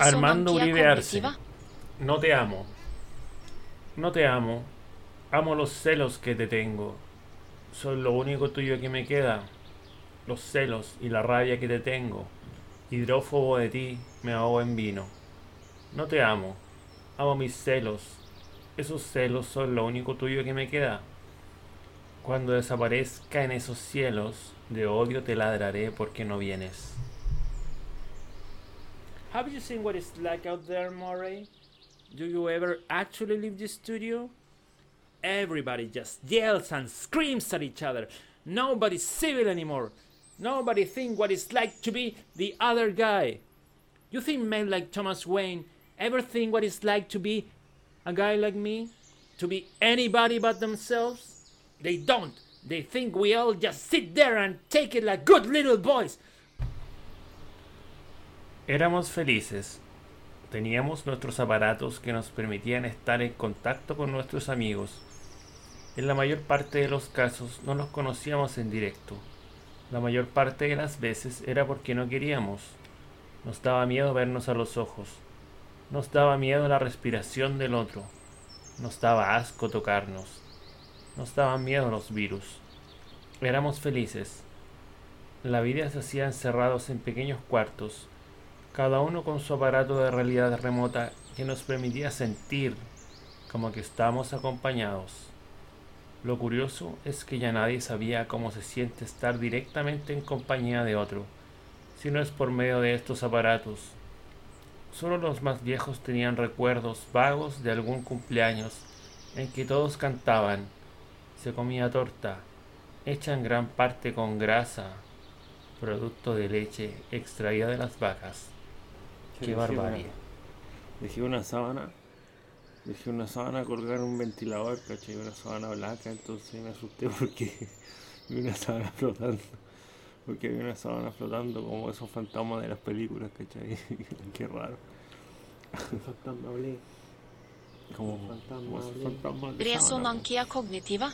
Armando Uribe Arce. No te amo. No te amo. Amo los celos que te tengo. Son lo único tuyo que me queda. Los celos y la rabia que te tengo. Hidrófobo de ti, me ahogo en vino. No te amo. Amo mis celos. Esos celos son lo único tuyo que me queda. Cuando desaparezca en esos cielos, de odio te ladraré porque no vienes. Have you seen what it's like out there, Murray? Do you ever actually leave the studio? Everybody just yells and screams at each other. Nobody's civil anymore. Nobody think what it's like to be the other guy. You think men like Thomas Wayne ever think what it's like to be a guy like me? To be anybody but themselves? They don't. They think we all just sit there and take it like good little boys. Éramos felices. Teníamos nuestros aparatos que nos permitían estar en contacto con nuestros amigos. En la mayor parte de los casos no los conocíamos en directo. La mayor parte de las veces era porque no queríamos. Nos daba miedo vernos a los ojos. Nos daba miedo la respiración del otro. Nos daba asco tocarnos. Nos daban miedo los virus. Éramos felices. La vida se hacía encerrados en pequeños cuartos, cada uno con su aparato de realidad remota que nos permitía sentir como que estábamos acompañados. Lo curioso es que ya nadie sabía cómo se siente estar directamente en compañía de otro, si no es por medio de estos aparatos. Solo los más viejos tenían recuerdos vagos de algún cumpleaños en que todos cantaban, se comía torta, hecha en gran parte con grasa, producto de leche extraída de las vacas. Qué Dejé barbarie. una- Dejé una sábana. Dejé una sábana colgar un ventilador, ¿cachai? Una sábana blanca, entonces me asusté porque vi una sábana flotando. Porque había una sábana flotando como esos fantasmas de las películas, ¿cachai? Qué raro. fantasma hablé. Como, Fantasma como esos fantasmas de cognitiva.